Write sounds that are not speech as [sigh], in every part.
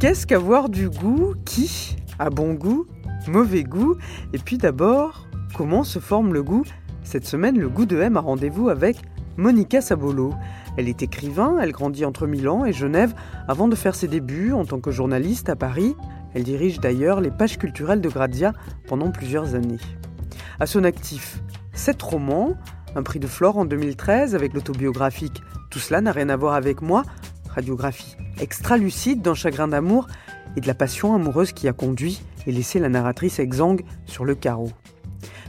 Qu'est-ce qu'avoir du goût Qui a bon goût Mauvais goût? Et puis d'abord, comment se forme le goût? Cette semaine, le goût de M a rendez-vous avec Monica Sabolo. Elle est écrivain, elle grandit entre Milan et Genève avant de faire ses débuts en tant que journaliste à Paris. Elle dirige d'ailleurs les pages culturelles de Grazia pendant plusieurs années. À son actif, sept romans, un prix de Flore en 2013 avec l'autobiographique Tout cela n'a rien à voir avec moi, radiographie extra lucide d'un chagrin d'amour et de la passion amoureuse qui a conduit et laissé la narratrice exsangue sur le carreau.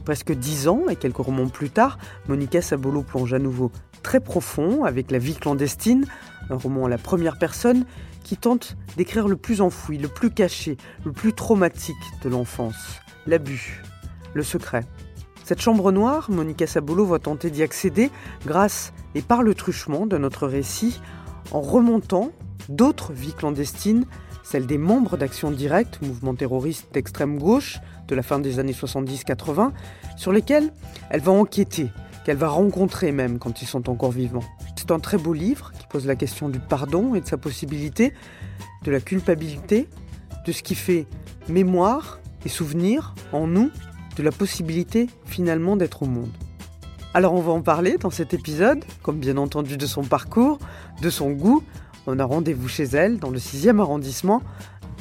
Presque dix ans et quelques romans plus tard, Monica Sabolo plonge à nouveau très profond avec La vie clandestine, un roman à la première personne qui tente d'écrire le plus enfoui, le plus caché, le plus traumatique de l'enfance, l'abus, le secret. Cette chambre noire, Monica Sabolo va tenter d'y accéder grâce et par le truchement de notre récit en remontant d'autres vies clandestines, celles des membres d'Action Directe, mouvement terroriste d'extrême gauche de la fin des années 70-80, sur lesquels elle va enquêter, qu'elle va rencontrer même quand ils sont encore vivants. C'est un très beau livre qui pose la question du pardon et de sa possibilité, de la culpabilité, de ce qui fait mémoire et souvenir en nous, de la possibilité finalement d'être au monde. Alors on va en parler dans cet épisode, comme bien entendu de son parcours, de son goût. On a rendez-vous chez elle dans le 6e arrondissement,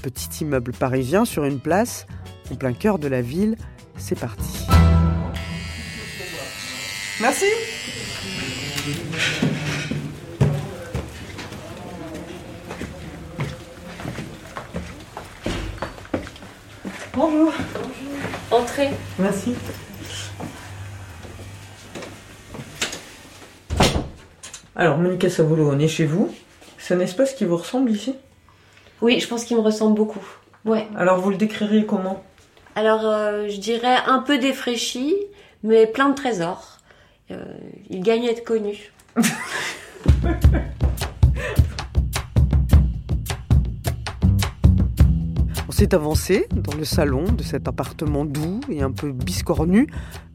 petit immeuble parisien sur une place en plein cœur de la ville. C'est parti. Merci. Bonjour. Entrez. Merci. Alors, Monica Savolo, on est chez vous. C'est un espace qui vous ressemble ici? Oui, je pense qu'il me ressemble beaucoup. Ouais. Alors, vous le décrirez comment? Alors, euh, je dirais un peu défraîchi, mais plein de trésors. Euh, il gagne à être connu. [laughs] On s'est avancé dans le salon de cet appartement doux et un peu biscornu,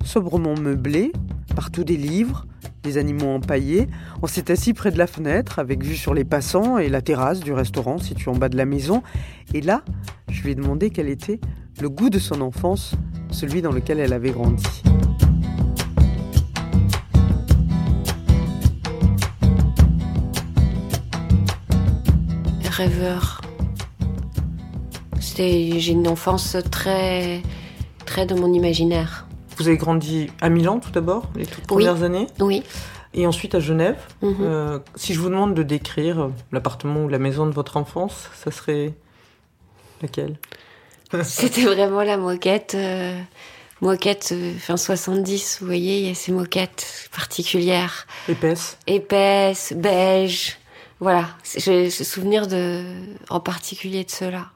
sobrement meublé, partout des livres, des animaux empaillés. On s'est assis près de la fenêtre avec vue sur les passants et la terrasse du restaurant situé en bas de la maison. Et là, je lui ai demandé quel était le goût de son enfance, celui dans lequel elle avait grandi. Rêveur. J'ai une enfance très, très dans mon imaginaire. Vous avez grandi à Milan tout d'abord, les toutes Oui. premières années, Oui. et ensuite à Genève. Mhm. Euh, si je vous demande de décrire l'appartement ou la maison de votre enfance, ça serait laquelle? [laughs] C'était vraiment la moquette. euh, moquette euh, fin 70, vous voyez, il y a ces moquettes particulières. Épaisse. épaisse, beige. Voilà, j'ai ce souvenir de, en particulier de cela.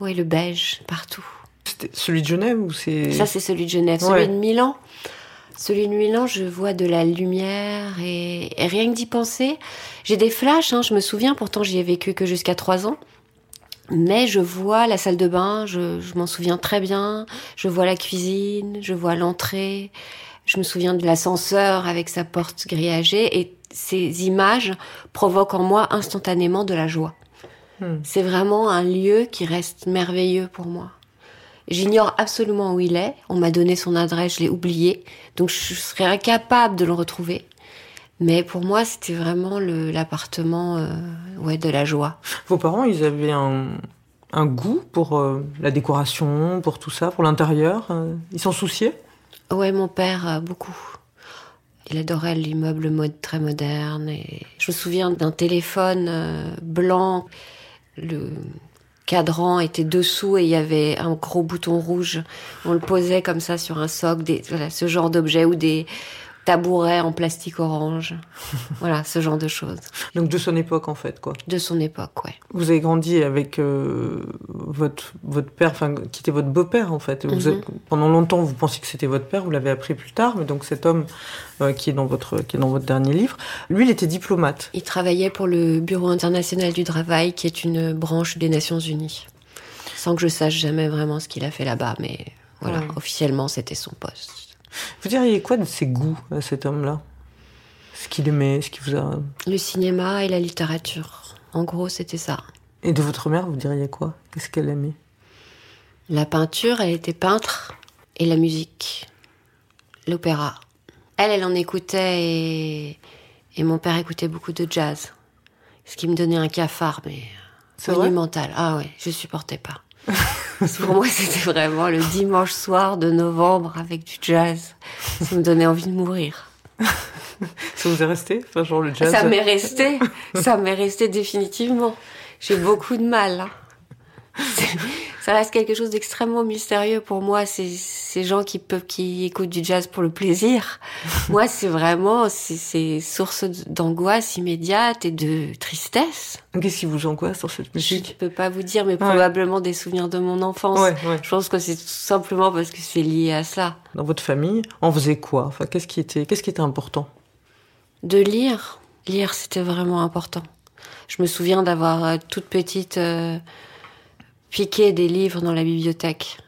Oui, le beige partout. C'était celui de Genève ou c'est Ça, c'est celui de Genève. Ouais. Celui de Milan, celui de Milan, je vois de la lumière et, et rien que d'y penser, j'ai des flashs. Hein, je me souviens, pourtant, j'y ai vécu que jusqu'à 3 ans. Mais je vois la salle de bain, je, je m'en souviens très bien. Je vois la cuisine, je vois l'entrée. Je me souviens de l'ascenseur avec sa porte grillagée. Et ces images provoquent en moi instantanément de la joie. Hmm. C'est vraiment un lieu qui reste merveilleux pour moi. J'ignore absolument où il est. On m'a donné son adresse, je l'ai oublié. Donc je serais incapable de le retrouver. Mais pour moi, c'était vraiment l'appartement euh, ouais, de la joie. Vos parents, ils avaient un, un goût pour euh, la décoration, pour tout ça, pour l'intérieur. euh, Ils s'en souciaient? Ouais, mon père, beaucoup. Il adorait l'immeuble mode très moderne. Et je me souviens d'un téléphone blanc. Le cadran était dessous et il y avait un gros bouton rouge. On le posait comme ça sur un socle, des, voilà, ce genre d'objet ou des tabouret en plastique orange. [laughs] voilà, ce genre de choses. Donc de son époque en fait, quoi. De son époque, ouais. Vous avez grandi avec euh, votre, votre père, enfin qui était votre beau-père en fait. Vous Mhm. êtes- pendant longtemps, vous pensiez que c'était votre père, vous l'avez appris plus tard, mais donc cet homme euh, qui, est dans votre, qui est dans votre dernier livre, lui il était diplomate. Il travaillait pour le Bureau international du travail, qui est une branche des Nations Unies. Sans que je sache jamais vraiment ce qu'il a fait là-bas, mais voilà, Ouais. officiellement, c'était son poste. Vous diriez quoi de ses goûts à cet homme-là? Ce qu'il aimait, ce qu'il vous a... Le cinéma et la littérature. En gros, c'était ça. Et de votre mère, vous diriez quoi? Qu'est-ce qu'elle aimait? La peinture, elle était peintre, et la musique, l'opéra. Elle, elle en écoutait, et, et mon père écoutait beaucoup de jazz. Ce qui me donnait un cafard, mais monumental. Ah ouais, je supportais pas. Pour moi, c'était vraiment le dimanche soir de novembre avec du jazz. Ça me donnait envie de mourir. Ça vous est resté Enfin, genre le jazz? Ça m'est resté. Ça m'est resté définitivement. J'ai beaucoup de mal. hein. Ça reste quelque chose d'extrêmement mystérieux pour moi. Ces, ces gens qui peuvent, qui écoutent du jazz pour le plaisir. [laughs] Moi, c'est vraiment, c'est, source d'angoisse immédiate et de tristesse. Qu'est-ce qui vous angoisse sur cette Je musique? peux pas vous dire, mais probablement des souvenirs de mon enfance. Ouais, ouais. Je pense que c'est tout simplement parce que c'est lié à ça. Dans votre famille, on faisait quoi? Enfin, qu'est-ce qui était, qu'est-ce qui était important? De lire, lire c'était vraiment important. Je me souviens d'avoir euh, toute petite euh, piqué des livres dans la bibliothèque.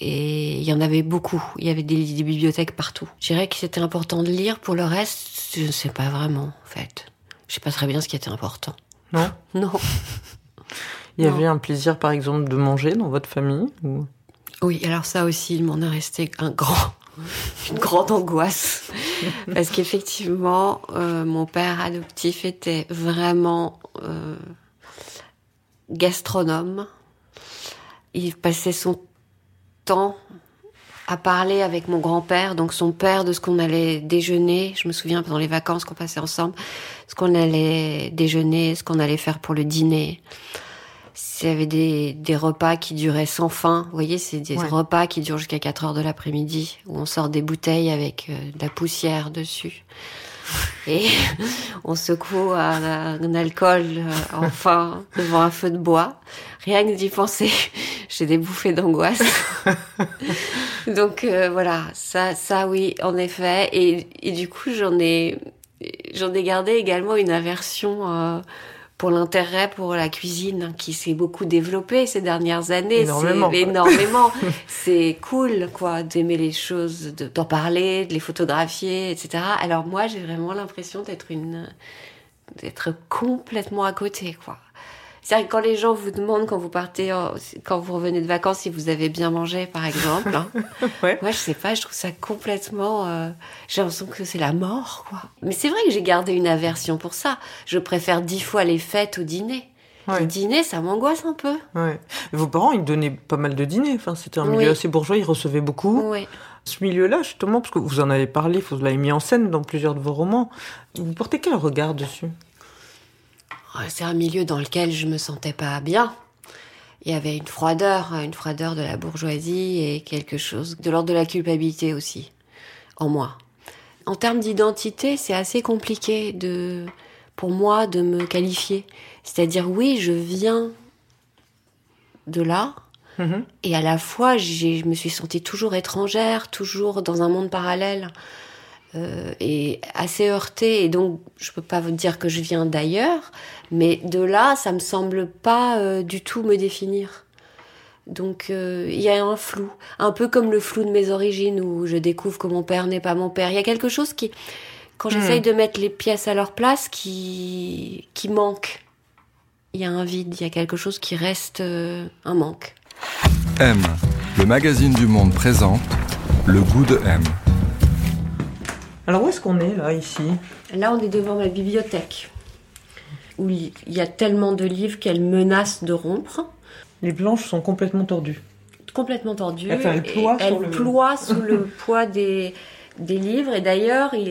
Et il y en avait beaucoup. Il y avait des, des bibliothèques partout. Je dirais que c'était important de lire. Pour le reste, je ne sais pas vraiment, en fait. Je sais pas très bien ce qui était important. Non? [laughs] Non. Il y Non. avait un plaisir, par exemple, de manger dans votre famille ou... Oui, alors ça aussi, il m'en est resté un grand, [laughs] une grande angoisse. [laughs] Parce qu'effectivement, euh, mon père adoptif était vraiment euh, gastronome. Il passait son temps à parler avec mon grand-père, donc son père, de ce qu'on allait déjeuner. Je me souviens pendant les vacances qu'on passait ensemble, ce qu'on allait déjeuner, ce qu'on allait faire pour le dîner. S'il y avait des, des repas qui duraient sans fin, vous voyez, c'est des Ouais. repas qui durent jusqu'à 4 heures de l'après-midi, où on sort des bouteilles avec euh, de la poussière dessus. [laughs] Et on secoue un, un alcool, euh, enfin, devant un feu de bois. Rien que d'y penser, j'ai des bouffées d'angoisse. [laughs] Donc euh, voilà, ça, ça oui, en effet. Et, et du coup, j'en ai, j'en ai gardé également une aversion euh, pour l'intérêt pour la cuisine qui s'est beaucoup développée ces dernières années. Énormément, C'est énormément. [laughs] C'est cool, quoi, d'aimer les choses, de- d'en parler, de les photographier, etc. Alors moi, j'ai vraiment l'impression d'être une, d'être complètement à côté, quoi. C'est-à-dire que quand les gens vous demandent quand vous partez, en- quand vous revenez de vacances, si vous avez bien mangé, par exemple, hein, [laughs] Ouais. moi je sais pas, je trouve ça complètement. euh, j'ai l'impression que c'est la mort, quoi. Mais c'est vrai que j'ai gardé une aversion pour ça. Je préfère dix fois les fêtes au dîner. Ouais. Le dîner, ça m'angoisse un peu. Ouais. Vos parents, ils donnaient pas mal de dîners. Enfin, c'était un milieu Oui. assez bourgeois, ils recevaient beaucoup. Ouais. Ce milieu-là, justement, parce que vous en avez parlé, vous l'avez mis en scène dans plusieurs de vos romans. Vous portez quel regard dessus? C'est un milieu dans lequel je me sentais pas bien. Il y avait une froideur, une froideur de la bourgeoisie et quelque chose de l'ordre de la culpabilité aussi, en moi. En termes d'identité, c'est assez compliqué de, pour moi de me qualifier. C'est-à-dire, oui, je viens de là, Mhm. et à la fois, je me suis sentie toujours étrangère, toujours dans un monde parallèle, euh, et assez heurtée. Et donc, je peux pas vous dire que je viens d'ailleurs, mais de là, ça me semble pas euh, du tout me définir. Donc, euh, il y a un flou, un peu comme le flou de mes origines, où je découvre que mon père n'est pas mon père. Il y a quelque chose qui, quand j'essaye de mettre les pièces à leur place, qui, qui manque. Il y a un vide, il y a quelque chose qui reste euh, un manque. M, le magazine du monde présente le goût de M. Alors, où est-ce qu'on est, là, ici? Là, on est devant ma bibliothèque, où il y a tellement de livres qu'elle menace de rompre, Les blanches sont complètement tordues. complètement tordue. Enfin, elle ploie elle le- ploie [laughs] sous le poids des, des livres. Et d'ailleurs, elle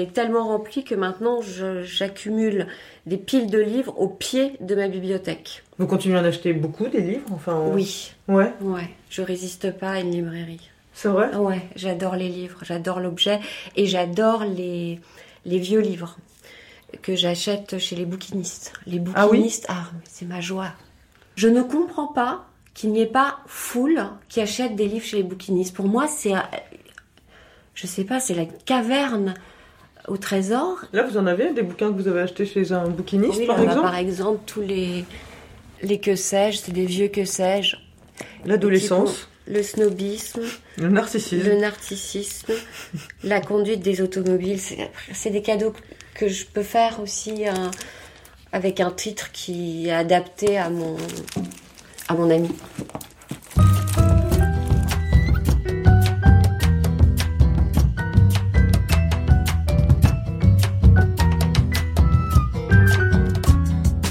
est tellement remplie que maintenant, j'accumule des piles de livres au pied de ma bibliothèque. Vous continuez à en acheter beaucoup, des livres enfin, on- Oui, Ouais. ouais. Je résiste pas à une librairie. C'est vrai? Ouais, j'adore les livres, j'adore l'objet et j'adore les, les vieux livres que j'achète chez les bouquinistes. Les Ah oui? bouquinistes, ah, c'est ma joie. Je ne comprends pas qu'il n'y ait pas foule qui achète des livres chez les bouquinistes. Pour moi, c'est, euh, je sais pas, c'est la caverne au trésor. Là, vous en avez des bouquins que vous avez achetés chez un bouquiniste, Oui, par là, bah, exemple? par exemple, tous les, les que sais-je, c'est des vieux que sais-je. L'adolescence, Le snobisme. le narcissisme. Le narcissisme, la conduite des automobiles, c'est des cadeaux que je peux faire aussi hein, avec un titre qui est adapté à mon, à mon ami.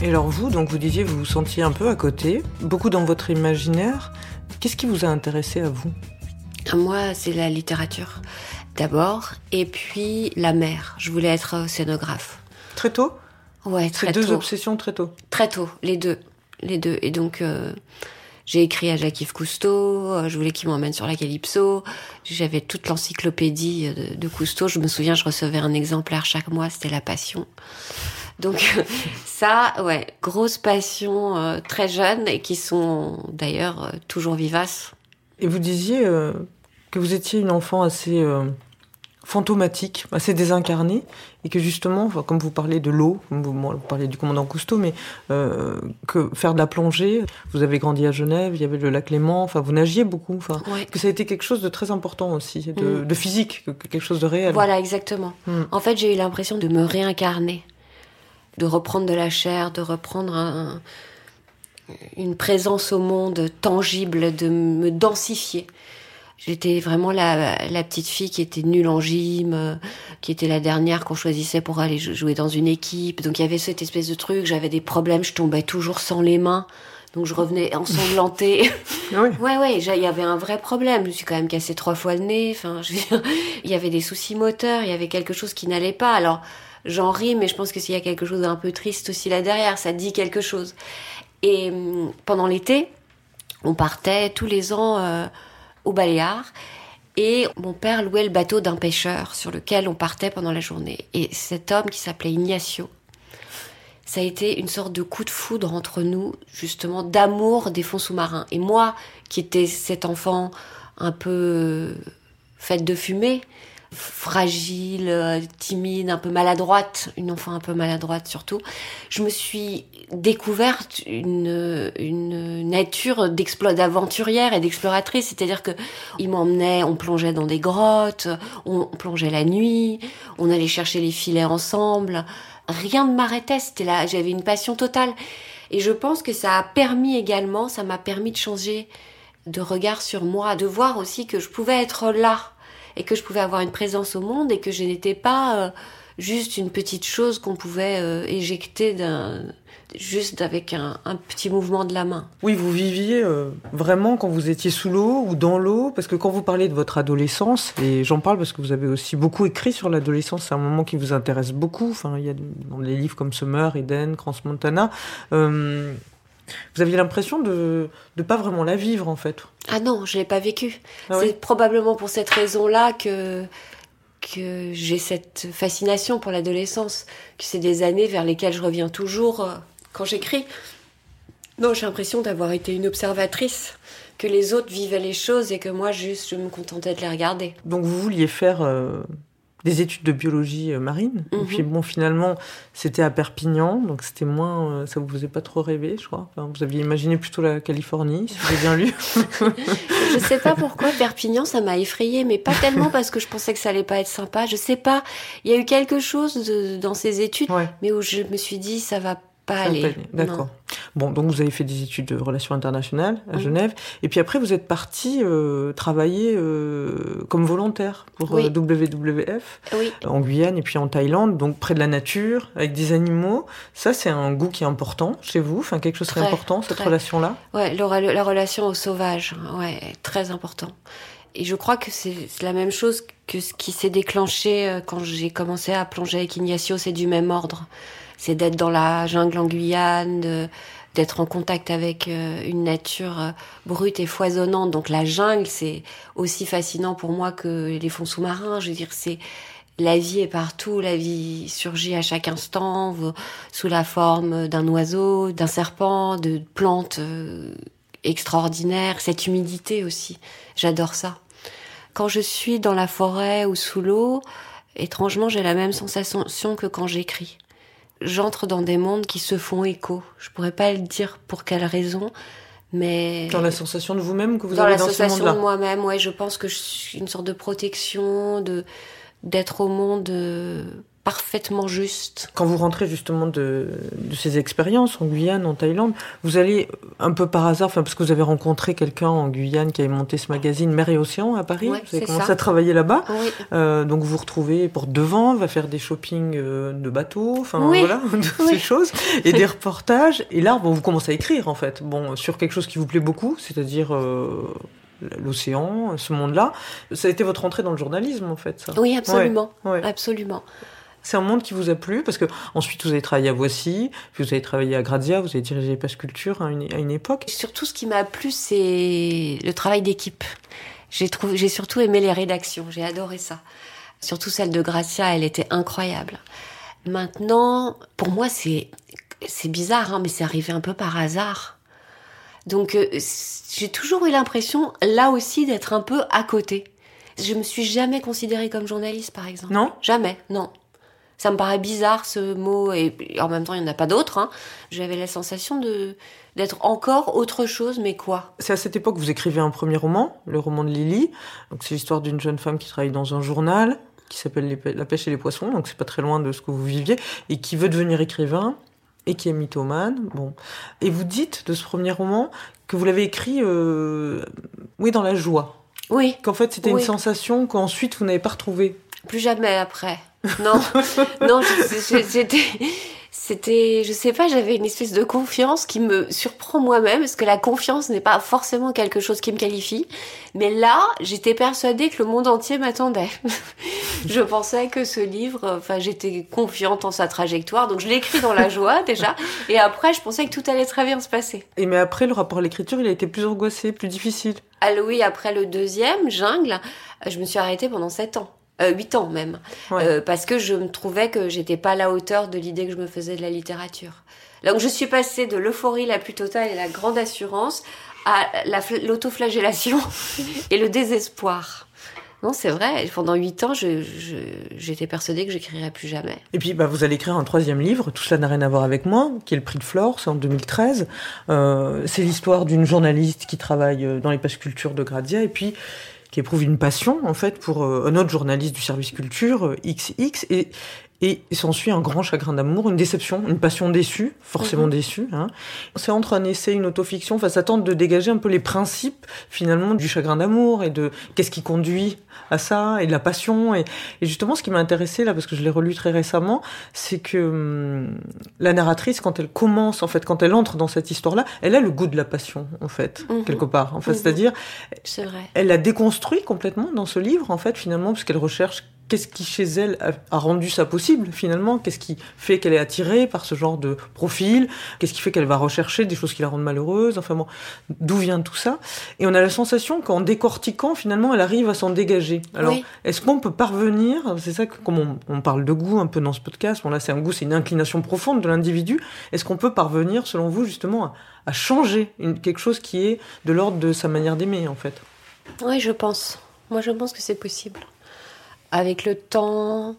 Et alors vous, donc vous disiez, vous vous sentiez un peu à côté, beaucoup dans votre imaginaire. Qu'est-ce qui vous a intéressé à vous? Moi, c'est la littérature d'abord, et puis la mer. Je voulais être scénographe. Très tôt? Ouais, très deux tôt. obsessions très tôt. Très tôt, les deux. Les deux. Et donc, euh, j'ai écrit à Jacques-Yves Cousteau, euh, je voulais qu'il m'emmène sur la Calypso. J'avais toute l'encyclopédie euh, de, de Cousteau. Je me souviens, je recevais un exemplaire chaque mois, c'était La Passion. Donc, [laughs] ça, ouais, grosse passion euh, très jeune et qui sont d'ailleurs euh, toujours vivaces. Et vous disiez euh, que vous étiez une enfant assez fantomatique, assez désincarnée, et que justement, enfin, comme vous parlez de l'eau, vous, vous parlez du commandant Cousteau, mais euh, que faire de la plongée, vous avez grandi à Genève, il y avait le lac Léman, enfin vous nagiez beaucoup, enfin Ouais. que ça a été quelque chose de très important aussi, de, Mm. de physique, que- que quelque chose de réel. Voilà, exactement. Hmm. En fait, j'ai eu l'impression de me réincarner, de reprendre de la chair, de reprendre un- une présence au monde tangible, de me densifier. J'étais vraiment la, la petite fille qui était nulle en gym, euh, qui était la dernière qu'on choisissait pour aller jou- jouer dans une équipe. Donc il y avait cette espèce de truc, j'avais des problèmes, je tombais toujours sans les mains. Donc je revenais ensanglantée. [laughs] Ah ouais. Ouais, ouais, il y avait un vrai problème. Je me suis quand même cassé trois fois le nez. Enfin, je veux dire, il y avait des soucis moteurs, il y avait quelque chose qui n'allait pas. Alors, j'en ris, mais je pense que s'il y a quelque chose d'un peu triste aussi là derrière, ça dit quelque chose. Et hum, pendant l'été, on partait tous les ans euh, au Baléares. Et mon père louait le bateau d'un pêcheur sur lequel on partait pendant la journée. Et cet homme qui s'appelait Ignacio, ça a été une sorte de coup de foudre entre nous, justement, d'amour des fonds sous-marins. Et moi, qui étais cet enfant un peu euh, faite de fumée, fragile, euh, timide, un peu maladroite, une enfant un peu maladroite surtout, je me suis découverte une, une nature d'aventurière et d'exploratrice. C'est-à-dire que il m'emmenait, on plongeait dans des grottes, on plongeait la nuit, on allait chercher les filets ensemble. Rien ne m'arrêtait, c'était là, j'avais une passion totale. Et je pense que ça a permis également, ça m'a permis de changer de regard sur moi, de voir aussi que je pouvais être là et que je pouvais avoir une présence au monde et que je n'étais pas euh, juste une petite chose qu'on pouvait euh, éjecter juste avec un, petit mouvement de la main. Oui, vous viviez euh, vraiment quand vous étiez sous l'eau ou dans l'eau, parce que quand vous parlez de votre adolescence, et j'en parle parce que vous avez aussi beaucoup écrit sur l'adolescence, c'est un moment qui vous intéresse beaucoup. Enfin, il y a dans les livres comme Summer, Eden, Crans Montana. Vous aviez l'impression de ne pas vraiment la vivre en fait. Ah non, je l'ai pas vécu. Ah oui C'est probablement pour cette raison-là que que j'ai cette fascination pour l'adolescence, que c'est des années vers lesquelles je reviens toujours euh, quand j'écris. Non, j'ai l'impression d'avoir été une observatrice, que les autres vivaient les choses et que moi juste je me contentais de les regarder. Donc vous vouliez faire euh, des études de biologie euh, marine, et Mhm. puis bon, finalement, c'était à Perpignan, donc c'était moins, euh, ça vous faisait pas trop rêver, je crois. Enfin, vous aviez imaginé plutôt la Californie, si j'ai bien lu. [laughs] Je sais pas pourquoi Perpignan ça m'a effrayée, mais pas tellement parce que je pensais que ça allait pas être sympa. Je sais pas. Il y a eu quelque chose de- dans ces études, Ouais. mais où je me suis dit ça va pas aller. D'accord. Bon, donc vous avez fait des études de relations internationales à. Genève, et puis après vous êtes parti euh, travailler euh, comme volontaire pour Oui. euh, WWF. Oui. en Guyane et puis en Thaïlande, donc près de la nature, avec des animaux. Ça, c'est un goût qui est important chez vous, enfin quelque chose qui est Très, important cette relation-là? Ouais, rela- la relation au sauvage, ouais, très important. Et je crois que c'est c'est la même chose que ce qui s'est déclenché euh, quand j'ai commencé à plonger avec Ignacio, c'est du même ordre. C'est d'être dans la jungle en Guyane, d'être en contact avec euh, une nature euh, brute et foisonnante. Donc la jungle, c'est aussi fascinant pour moi que les fonds sous-marins. Je veux dire, c'est la vie est partout, la vie surgit à chaque instant sous la forme d'un oiseau, d'un serpent, de plantes euh, extraordinaires, cette humidité aussi. J'adore ça. Quand je suis dans la forêt ou sous l'eau, étrangement, j'ai la même sensation que quand j'écris j'entre dans des mondes qui se font écho. Je pourrais pas le dire pour quelle raison, mais dans la sensation de vous-même que vous dans avez la dans sensation ce monde-là. de moi-même. Ouais, je pense que je suis une sorte de protection, de d'être au monde euh, parfaitement juste. Quand vous rentrez justement de, de ces expériences en Guyane, en Thaïlande, vous allez un peu par hasard, enfin parce que vous avez rencontré quelqu'un en Guyane qui avait monté ce magazine Mer et Océan à Paris, Ouais, vous avez commencé ça. à travailler là-bas. Oui. Euh, donc vous vous retrouvez pour devant, va faire des shopping euh, de bateaux, enfin Oui. voilà, [laughs] Oui. ces choses, et des reportages. Et là, bon, vous commencez à écrire en fait, bon, sur quelque chose qui vous plaît beaucoup, c'est-à-dire euh, l'océan, ce monde-là. Ça a été votre entrée dans le journalisme en fait, ça. Oui, absolument, Ouais. absolument. C'est un monde qui vous a plu parce que ensuite vous avez travaillé à Voici, puis vous avez travaillé à Grazia, vous avez dirigé Passe Culture à une, à une époque. Surtout, ce qui m'a plu, c'est le travail d'équipe. J'ai trouvé, j'ai surtout aimé les rédactions. J'ai adoré ça. Surtout celle de Gracia, elle était incroyable. Maintenant, pour moi, c'est c'est bizarre, hein, mais c'est arrivé un peu par hasard. Donc, euh, j'ai toujours eu l'impression, là aussi, d'être un peu à côté. Je me suis jamais considérée comme journaliste, par exemple. Non? Jamais, non. Ça me paraît bizarre ce mot, et en même temps, il n'y en a pas d'autre. Hein. J'avais la sensation de d'être encore autre chose, mais quoi? C'est à cette époque que vous écrivez un premier roman, le roman de Lily. Donc c'est l'histoire d'une jeune femme qui travaille dans un journal qui s'appelle La pêche et les poissons, donc c'est pas très loin de ce que vous viviez, et qui veut devenir écrivain et qui est mythomane. Bon, et vous dites de ce premier roman que vous l'avez écrit, euh, oui, dans la joie. Oui, Qu'en fait c'était Oui. une sensation qu'ensuite vous n'avez pas retrouvée. plus jamais après. Non, non, j'étais, c'était, je sais pas, j'avais une espèce de confiance qui me surprend moi-même, parce que la confiance n'est pas forcément quelque chose qui me qualifie. Mais là, j'étais persuadée que le monde entier m'attendait. [laughs] je pensais que ce livre, enfin, j'étais confiante en sa trajectoire, donc je l'ai écrit dans la joie déjà. Et après, je pensais que tout allait très bien se passer. Et mais après le rapport à l'écriture, il a été plus angoissé, plus difficile. Ah oui, après le deuxième, Jungle, je me suis arrêtée pendant sept ans. Euh, huit ans même. Ouais. Euh, parce que je me trouvais que j'étais pas à la hauteur de l'idée que je me faisais de la littérature. Donc je suis passée de l'euphorie la plus totale et la grande assurance à la fl- l'autoflagellation [laughs] et le désespoir. Non, c'est vrai. Pendant huit ans, j'étais persuadée que j'écrirais plus jamais. Et puis, bah, vous allez écrire un troisième livre, Tout cela n'a rien à voir avec moi, qui est le prix de Flore, c'est en 2013. Euh, c'est l'histoire d'une journaliste qui travaille euh, dans les pages culture de Grazia et puis qui éprouve une passion, en fait, pour euh, un autre journaliste du service culture, euh, XX, et, et s'ensuit un grand chagrin d'amour, une déception, une passion déçue, forcément Mhm. déçue. Hein. C'est entre un essai une autofiction, enfin, ça tente de dégager un peu les principes, finalement, du chagrin d'amour et de qu'est-ce qui conduit à ça, et de la passion, et, et justement, ce qui m'a intéressé là, parce que je l'ai relu très récemment, c'est que hum, la narratrice, quand elle commence, en fait, quand elle entre dans cette histoire-là, elle a le goût de la passion, en fait, Mhm. quelque part. En fait, Mhm. c'est-à-dire, C'est vrai. elle la déconstruit complètement dans ce livre, en fait, finalement, parce qu'elle recherche qu'est-ce qui chez elle a, rendu ça possible, finalement, qu'est-ce qui fait qu'elle est attirée par ce genre de profil, qu'est-ce qui fait qu'elle va rechercher des choses qui la rendent malheureuse, enfin bon, d'où vient tout ça? Et on a la sensation qu'en décortiquant, finalement, elle arrive à s'en dégager. Alors, Oui. est-ce qu'on peut parvenir, c'est ça que, comme on, on parle de goût un peu dans ce podcast, bon là c'est un goût, c'est une inclination profonde de l'individu, est-ce qu'on peut parvenir, selon vous, justement, à, à changer une- quelque chose qui est de l'ordre de sa manière d'aimer, en fait? Oui, je pense. Moi, je pense que c'est possible. Avec le temps,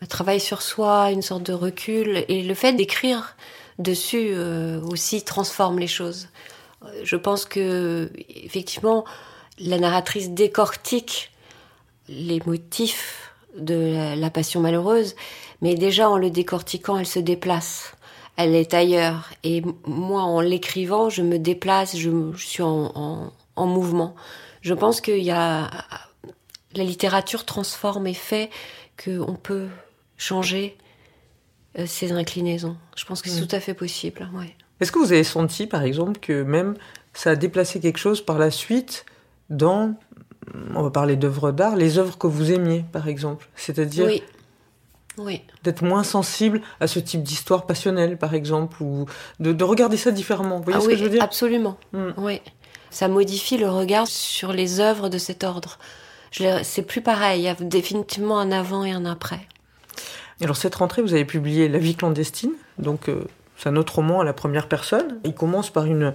le travail sur soi, une sorte de recul, et le fait d'écrire dessus euh, aussi transforme les choses. Euh, Je pense que, effectivement, la narratrice décortique les motifs de la, passion malheureuse, mais déjà en le décortiquant, elle se déplace. Elle est ailleurs. Et moi, en l'écrivant, je me déplace, je, suis en mouvement. Je pense qu'il y a. La littérature transforme et fait qu'on peut changer euh, ses inclinaisons. Je pense que c'est tout à fait possible. Ouais. Est-ce que vous avez senti, par exemple, que même ça a déplacé quelque chose par la suite dans, on va parler d'œuvres d'art, les œuvres que vous aimiez, par exemple? C'est-à-dire, Oui. Oui. D'être moins sensible à ce type d'histoire passionnelle, par exemple, ou de, de regarder ça différemment? Vous voyez Ah ce oui, que je veux dire? absolument. Mm. Oui. Ça modifie le regard sur les œuvres de cet ordre. C'est plus pareil. Il y a définitivement un avant et un après. Alors cette rentrée, vous avez publié La vie clandestine, donc euh, c'est un autre roman à la première personne. Il commence par une,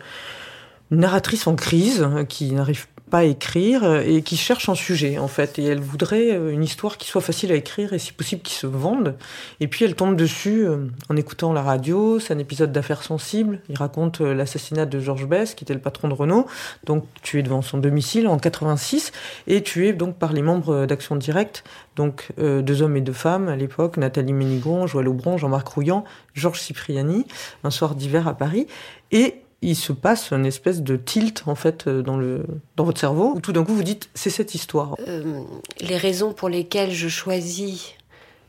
narratrice en crise euh, qui n'arrive pas écrire euh, et qui cherche un sujet en fait. Et elle voudrait euh, une histoire qui soit facile à écrire et si possible qui se vende. Et puis elle tombe dessus euh, en écoutant la radio. C'est un épisode d'affaires sensibles. Il raconte l'assassinat de Georges Bess, qui était le patron de Renault, donc tué devant son domicile en 86 et tué donc par les membres d'Action Directe donc euh, deux hommes et deux femmes à l'époque, Nathalie Ménigon, Joël Aubron, Jean-Marc Rouillant, Georges Cipriani, un soir d'hiver à Paris. Et il se passe une espèce de tilt en fait euh, dans, le, dans votre cerveau, où tout d'un coup vous dites c'est cette histoire. Euh, les raisons pour lesquelles je choisis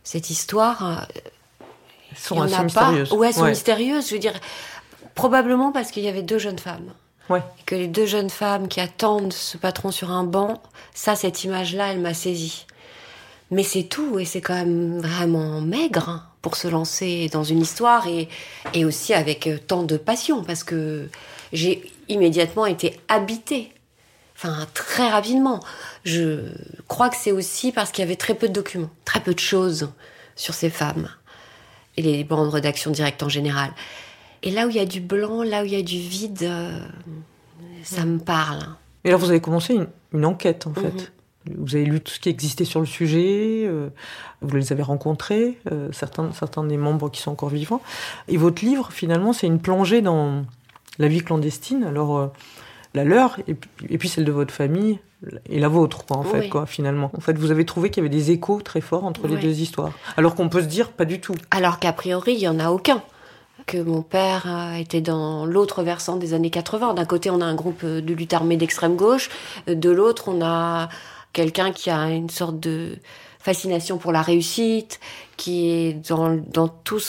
cette histoire, euh, sont assez a mystérieuses. pas. Ouais, elles sont Ouais. mystérieuses. Je veux dire, probablement parce qu'il y avait deux jeunes femmes. Ouais. Et que les deux jeunes femmes qui attendent ce patron sur un banc, ça, cette image-là, elle m'a saisie. Mais c'est tout, et c'est quand même vraiment maigre hein, pour se lancer dans une histoire et, et aussi avec euh, tant de passion, parce que j'ai immédiatement été habitée. Enfin, très rapidement. Je crois que c'est aussi parce qu'il y avait très peu de documents, très peu de choses sur ces femmes et les membres d'action directe en général. Et là où il y a du blanc, là où il y a du vide, euh, ça me parle. Et alors vous avez commencé une, une enquête en Mhm. fait. Vous avez lu tout ce qui existait sur le sujet, euh, vous les avez rencontrés, euh, certains, certains des membres qui sont encore vivants. Et votre livre, finalement, c'est une plongée dans la vie clandestine. Alors, euh, la leur, et, puis- et puis celle de votre famille, et la vôtre, quoi, en fait, quoi, finalement. En fait, vous avez trouvé qu'il y avait des échos très forts entre les deux histoires. Alors qu'on peut se dire, pas du tout. Alors qu'a priori, il n'y en a aucun. Que mon père était dans l'autre versant des années 80. D'un côté, on a un groupe de lutte armée d'extrême gauche. De l'autre, on a quelqu'un qui a une sorte de fascination pour la réussite, qui est dans, dans tout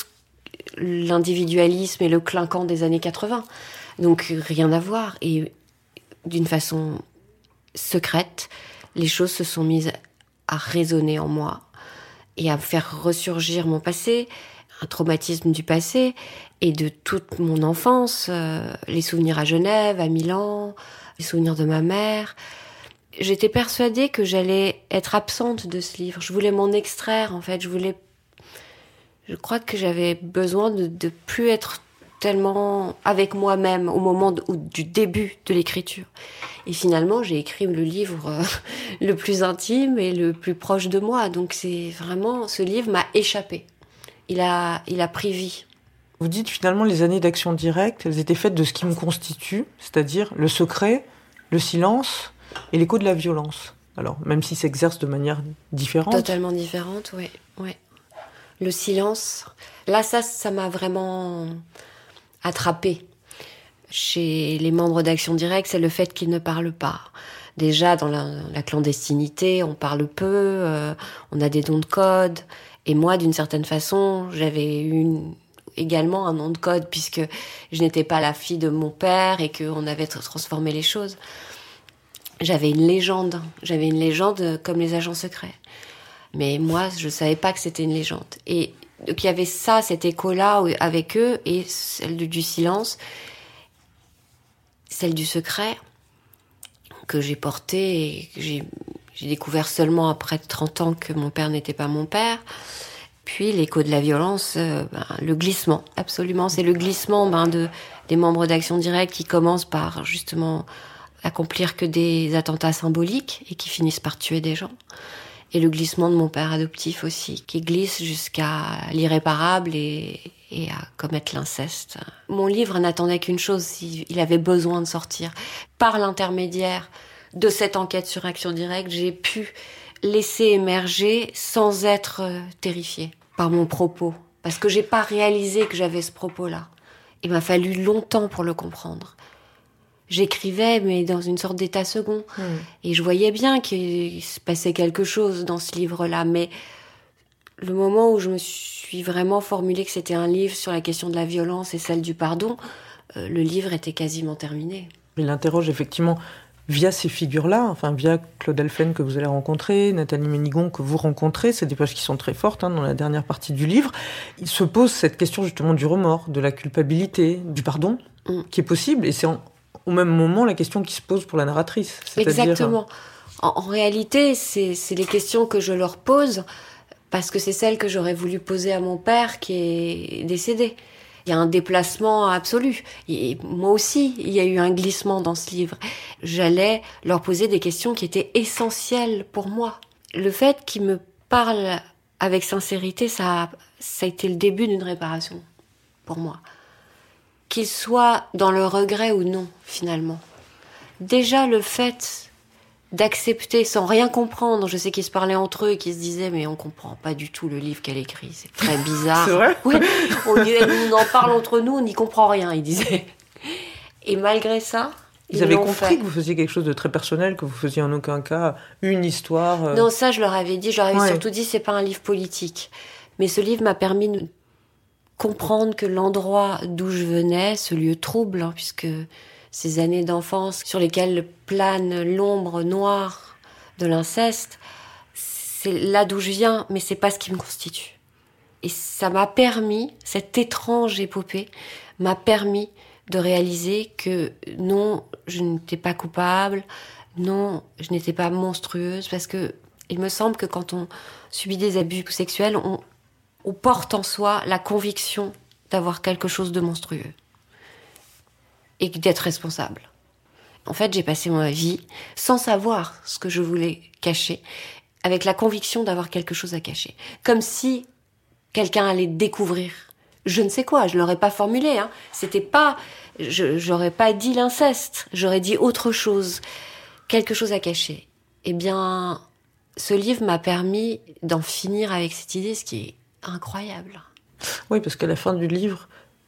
l'individualisme et le clinquant des années 80. Donc rien à voir. Et d'une façon secrète, les choses se sont mises à résonner en moi et à faire ressurgir mon passé, un traumatisme du passé et de toute mon enfance, euh, les souvenirs à Genève, à Milan, les souvenirs de ma mère. J'étais persuadée que j'allais être absente de ce livre. Je voulais m'en extraire, en fait. Je voulais. Je crois que j'avais besoin de, de plus être tellement avec moi-même au moment du début de l'écriture. Et finalement, j'ai écrit le livre euh, [laughs] le plus intime et le plus proche de moi. Donc c'est vraiment, ce livre m'a échappé. Il a, il a pris vie. Vous dites finalement les années d'action directe, elles étaient faites de ce qui me constitue, c'est-à-dire le secret, le silence et l'écho de la violence. Alors, même si s'exerce de manière différente. Totalement différente, oui. oui. Le silence, là, ça, ça m'a vraiment attrapé. Chez les membres d'Action Directe, c'est le fait qu'ils ne parlent pas. Déjà, dans la, la clandestinité, on parle peu, euh, on a des dons de code. Et moi, d'une certaine façon, j'avais une, également un nom de code puisque je n'étais pas la fille de mon père et qu'on avait tr- transformé les choses. J'avais une légende. J'avais une légende comme les agents secrets. Mais moi, je savais pas que c'était une légende. Et donc il y avait ça, cet écho-là avec eux et celle du, silence, celle du secret que j'ai porté et que j'ai découvert seulement après 30 ans que mon père n'était pas mon père. Puis l'écho de la violence, euh, ben, le glissement, absolument. C'est le glissement ben, de, des membres d'Action Directe qui commencent par justement accomplir que des attentats symboliques et qui finissent par tuer des gens. Et le glissement de mon père adoptif aussi, qui glisse jusqu'à l'irréparable et, à commettre l'inceste. Mon livre n'attendait qu'une chose, il il avait besoin de sortir. Par l'intermédiaire de cette enquête sur Action Directe, j'ai pu laisser émerger sans être euh, terrifiée par mon propos. Parce que j'ai pas réalisé que j'avais ce propos-là. Il m'a fallu longtemps pour le comprendre. J'écrivais, mais dans une sorte d'état second. Hmm. Et je voyais bien qu'il se passait quelque chose dans ce livre-là. Mais le moment où je me suis vraiment formulé que c'était un livre sur la question de la violence et celle du pardon, euh, le livre était quasiment terminé. Il interroge effectivement via ces figures-là, enfin via Claude Alphen que vous allez rencontrer, Nathalie Ménigon que vous rencontrez, c'est des pages qui sont très fortes hein, dans la dernière partie du livre, il se pose cette question justement du remords, de la culpabilité, du pardon, Mm. qui est possible, et c'est en- au même moment la question qui se pose pour la narratrice. Exactement. En, réalité, c'est les questions que je leur pose parce que c'est celles que j'aurais voulu poser à mon père qui est décédé. Il y a un déplacement absolu. Moi aussi, il y a eu un glissement dans ce livre. J'allais leur poser des questions qui étaient essentielles pour moi. Le fait qu'ils me parlent avec sincérité, ça a été le début d'une réparation pour moi. Qu'ils soient dans le regret ou non, finalement déjà le fait d'accepter sans rien comprendre, je sais qu'ils se parlaient entre eux et qu'ils se disaient mais on comprend pas du tout le livre qu'elle écrit, c'est très [laughs] bizarre. C'est vrai? Ouais, on, on en parle entre nous, on n'y comprend rien, ils disaient. Et malgré ça, Ils ils avaient compris fait. que vous faisiez quelque chose de très personnel, que vous faisiez en aucun cas une histoire. euh, Non, ça je leur avais dit, je leur avais Ouais. surtout dit c'est pas un livre politique. Mais ce livre m'a permis de comprendre que l'endroit d'où je venais, ce lieu trouble, hein, puisque ces années d'enfance sur lesquelles plane l'ombre noire de l'inceste, c'est là d'où je viens, mais c'est pas ce qui me constitue. Et ça m'a permis, cette étrange épopée m'a permis de réaliser que non, je n'étais pas coupable, non, je n'étais pas monstrueuse, parce que il me semble que quand on subit des abus sexuels, on, on porte en soi la conviction d'avoir quelque chose de monstrueux et d'être responsable. En fait, j'ai passé ma vie sans savoir ce que je voulais cacher, avec la conviction d'avoir quelque chose à cacher. Comme si quelqu'un allait découvrir. Je ne sais quoi, je l'aurais pas formulé, hein. C'était pas, je, j'aurais pas dit l'inceste, j'aurais dit autre chose. Quelque chose à cacher. Eh bien, ce livre m'a permis d'en finir avec cette idée, ce qui est incroyable. Oui, parce qu'à la fin du livre,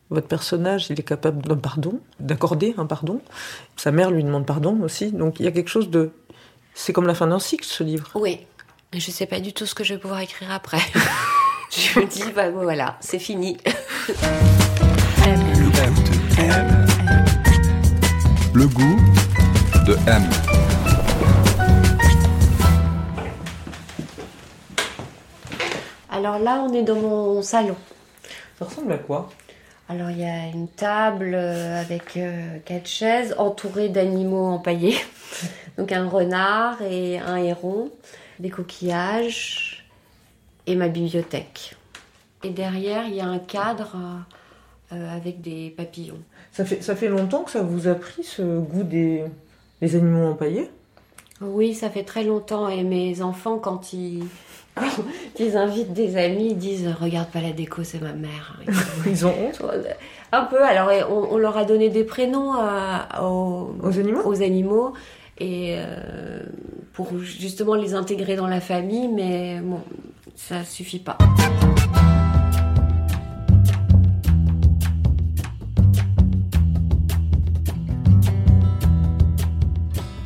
votre personnage, il est capable d'un pardon, d'accorder un pardon. Sa mère lui demande pardon aussi. Donc il y a quelque chose de. C'est comme la fin d'un cycle, ce livre. Oui. Je sais pas du tout ce que je vais pouvoir écrire après. [laughs] je me dis, bah voilà, c'est fini. Le goût de M. Alors là, on est dans mon salon. Ça ressemble à quoi? Alors il y a une table euh, avec euh, quatre chaises entourées d'animaux empaillés. [laughs] Donc un renard et un héron, des coquillages et ma bibliothèque. Et derrière, il y a un cadre euh, avec des papillons. ça fait, ça fait longtemps que ça vous a pris ce goût des, des animaux empaillés? Oui, ça fait très longtemps et mes enfants, quand ils, quand [laughs] ils invitent des amis, ils disent Regarde pas la déco, c'est ma mère. [laughs] Ils ont honte Un peu, alors on, on leur a donné des prénoms à- aux, aux animaux aux animaux et euh, pour justement les intégrer dans la famille, mais bon, ça suffit pas.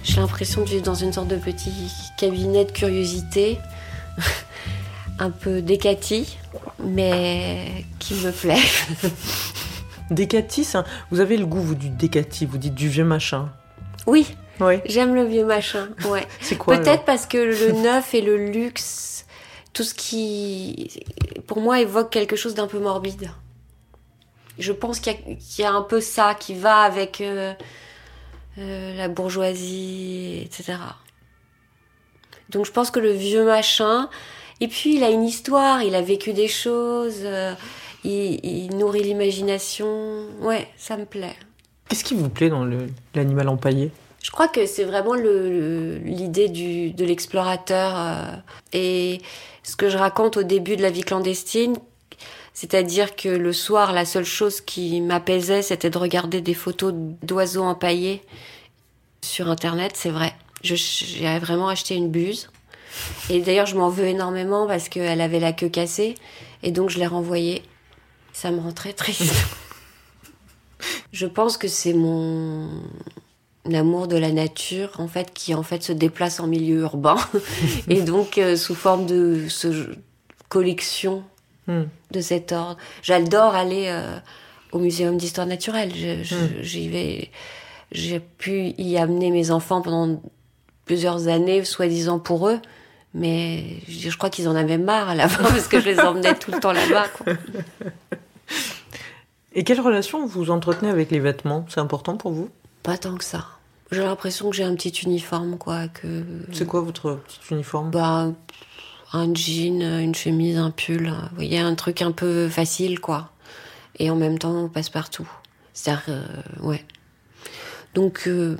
J'ai l'impression de vivre dans une sorte de petit cabinet de curiosité, [laughs] un peu décati, mais qui me plaît. [laughs] Décati, ça- vous avez le goût, vous, du décati, vous dites du vieux machin. Oui, Oui. j'aime le vieux machin. Ouais. [laughs] C'est quoi Peut-être parce que le neuf et le luxe, tout ce qui, pour moi, évoque quelque chose d'un peu morbide. Je pense qu'il y, a- qu'il y a un peu ça qui va avec euh, euh, la bourgeoisie, etc. Donc je pense que le vieux machin, et puis il a une histoire, il a vécu des choses, euh, il, il nourrit l'imagination. Ouais, ça me plaît. Qu'est-ce qui vous plaît dans l'animal empaillé? Je crois que c'est vraiment le- le- l'idée de l'explorateur euh, et ce que je raconte au début de la vie clandestine, c'est-à-dire que le soir, la seule chose qui m'apaisait, c'était de regarder des photos d'oiseaux empaillés sur Internet. C'est vrai, j'ai vraiment acheté une buse. Et d'ailleurs, je m'en veux énormément parce qu'elle avait la queue cassée et donc je l'ai renvoyée. Ça me rend très triste. [laughs] je pense que c'est mon l'amour de la nature en fait qui en fait se déplace en milieu urbain [laughs] et donc euh, sous forme de ce collection Hmm. de cet ordre. J'adore aller euh, au muséum d'histoire naturelle. Hmm. J'y vais j'ai pu y amener mes enfants pendant plusieurs années, soi-disant pour eux. Mais je, je crois qu'ils en avaient marre à la fin [laughs] parce que je les emmenais tout le temps là-bas. [laughs] Et quelle relation vous entretenez avec les vêtements? C'est important pour vous? Pas tant que ça. J'ai l'impression que j'ai un petit uniforme, quoi. Que C'est quoi votre petit uniforme? Bah, un jean, une chemise, un pull. Vous voyez, un truc un peu facile, quoi. Et en même temps, on passe partout. C'est-à-dire, euh, ouais. Donc, euh,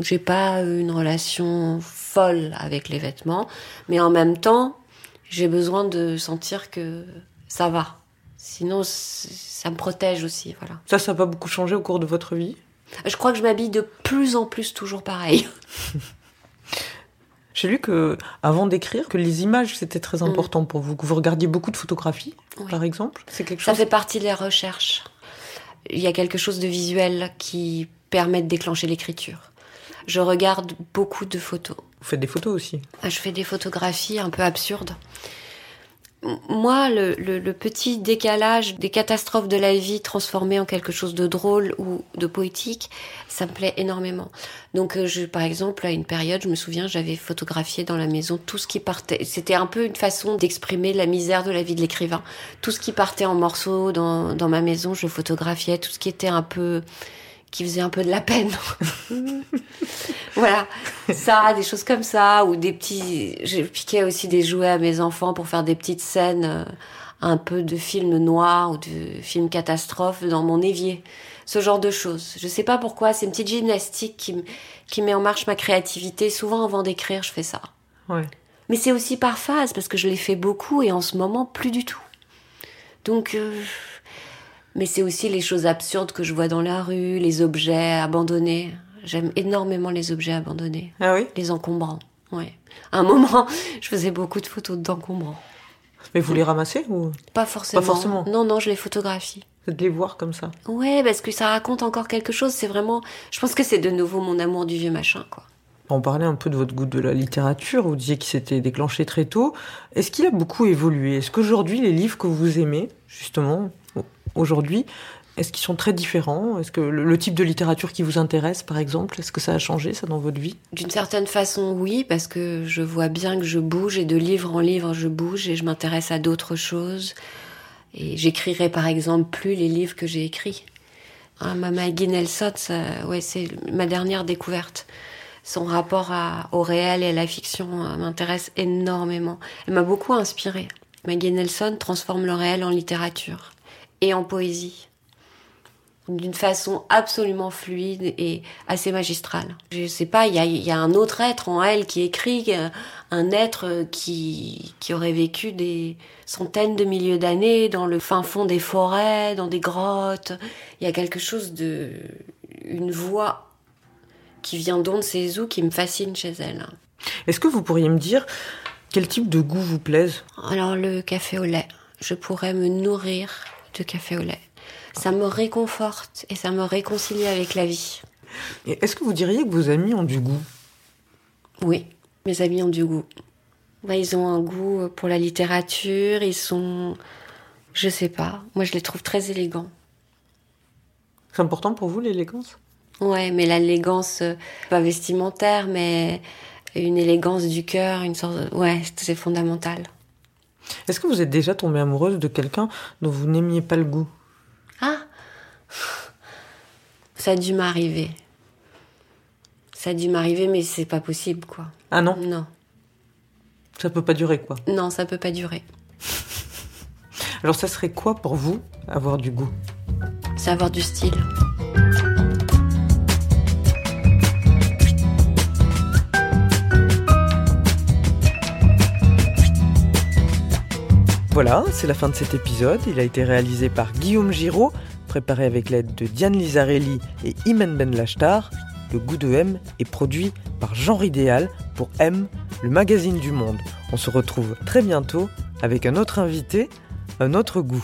j'ai pas une relation folle avec les vêtements, mais en même temps, j'ai besoin de sentir que ça va. Sinon, ça me protège aussi, voilà. Ça, ça n'a pas beaucoup changé au cours de votre vie? Je crois que je m'habille de plus en plus toujours pareil. [laughs] J'ai lu que, avant d'écrire, que les images c'était très important pour vous, que vous regardiez beaucoup de photographies, Mm. Oui. par exemple. C'est quelque Ça chose. fait partie des recherches. Il y a quelque chose de visuel qui permet de déclencher l'écriture. Je regarde beaucoup de photos. Vous faites des photos aussi? Je fais des photographies un peu absurdes. Moi, le, le- le petit décalage des catastrophes de la vie transformées en quelque chose de drôle ou de poétique, ça me plaît énormément. Donc, euh, je, par exemple, à une période, je me souviens, j'avais photographié dans la maison tout ce qui partait. C'était un peu une façon d'exprimer la misère de la vie de l'écrivain. Tout ce qui partait en morceaux dans, dans ma maison, je photographiais. Tout ce qui était un peu qui faisait un peu de la peine. [laughs] voilà, ça, des choses comme ça, ou des petits. Je piquais aussi des jouets à mes enfants pour faire des petites scènes, euh, un peu de films noirs ou de films catastrophes dans mon évier. Ce genre de choses. Je sais pas pourquoi, c'est une petite gymnastique qui, qui met en marche ma créativité. Souvent, avant d'écrire, je fais ça. Ouais. Mais c'est aussi par phase, parce que je l'ai fait beaucoup et en ce moment, plus du tout. Donc. euh, Mais c'est aussi les choses absurdes que je vois dans la rue, les objets abandonnés. J'aime énormément les objets abandonnés, Ah oui? Les encombrants. Ouais. À un moment, [laughs] je faisais beaucoup de photos d'encombrants. Mais vous les ramassez ou? Pas forcément. Pas forcément. Non, non, je les photographie. de les voir comme ça? Ouais, parce que ça raconte encore quelque chose. C'est vraiment. Je pense que c'est de nouveau mon amour du vieux machin, quoi. On parlait un peu de votre goût de la littérature, vous disiez qu'il s'était déclenché très tôt. Est-ce qu'il a beaucoup évolué? Est-ce qu'aujourd'hui, les livres que vous aimez, justement, aujourd'hui, est-ce qu'ils sont très différents? Est-ce que le, type de littérature qui vous intéresse, par exemple, est-ce que ça a changé, ça, dans votre vie? D'une certaine façon, oui, parce que je vois bien que je bouge et de livre en livre, je bouge et je m'intéresse à d'autres choses. Et j'écrirai par exemple plus les livres que j'ai écrits. Hein, ma Maggie Nelson, ça- ouais, c'est ma dernière découverte. Son rapport au réel et à la fiction euh, m'intéresse énormément. Elle m'a beaucoup inspirée. Maggie Nelson transforme le réel en littérature et en poésie d'une façon absolument fluide et assez magistrale. Je sais pas, il y a, il y a un autre être en elle qui écrit, euh, un être euh, qui, qui aurait vécu des centaines de milliers d'années dans le fin fond des forêts, dans des grottes. Il y a quelque chose de... une voix qui vient d'on ne sait où qui me fascine chez elle. Est-ce que vous pourriez me dire quel type de goût vous plaise? Alors le café au lait, je pourrais me nourrir de café au lait. Ça me réconforte et ça me réconcilie avec la vie. Et Est-ce que vous diriez que vos amis ont du goût? Oui, mes amis ont du goût. Ouais, ils ont un goût pour la littérature, ils sont... Je sais pas, moi je les trouve très élégants. C'est important pour vous, l'élégance? Ouais, mais l'élégance, euh, pas vestimentaire, mais une élégance du cœur, une sorte. Ouais, c'est fondamental. Est-ce que vous êtes déjà tombée amoureuse de quelqu'un dont vous n'aimiez pas le goût? Ah Ça a dû m'arriver. Ça a dû m'arriver, mais c'est pas possible, quoi. Ah non, Non, ça peut pas durer, quoi. non, ça peut pas durer. Alors ça serait quoi pour vous, avoir du goût? C'est avoir du style. Voilà, c'est la fin de cet épisode. Il a été réalisé par Guillaume Giraud, préparé avec l'aide de Diane Lizarelli et Imen Ben Lachtar. Le goût de M est produit par Genre Idéal pour M, le magazine du monde. On se retrouve très bientôt avec un autre invité, un autre goût.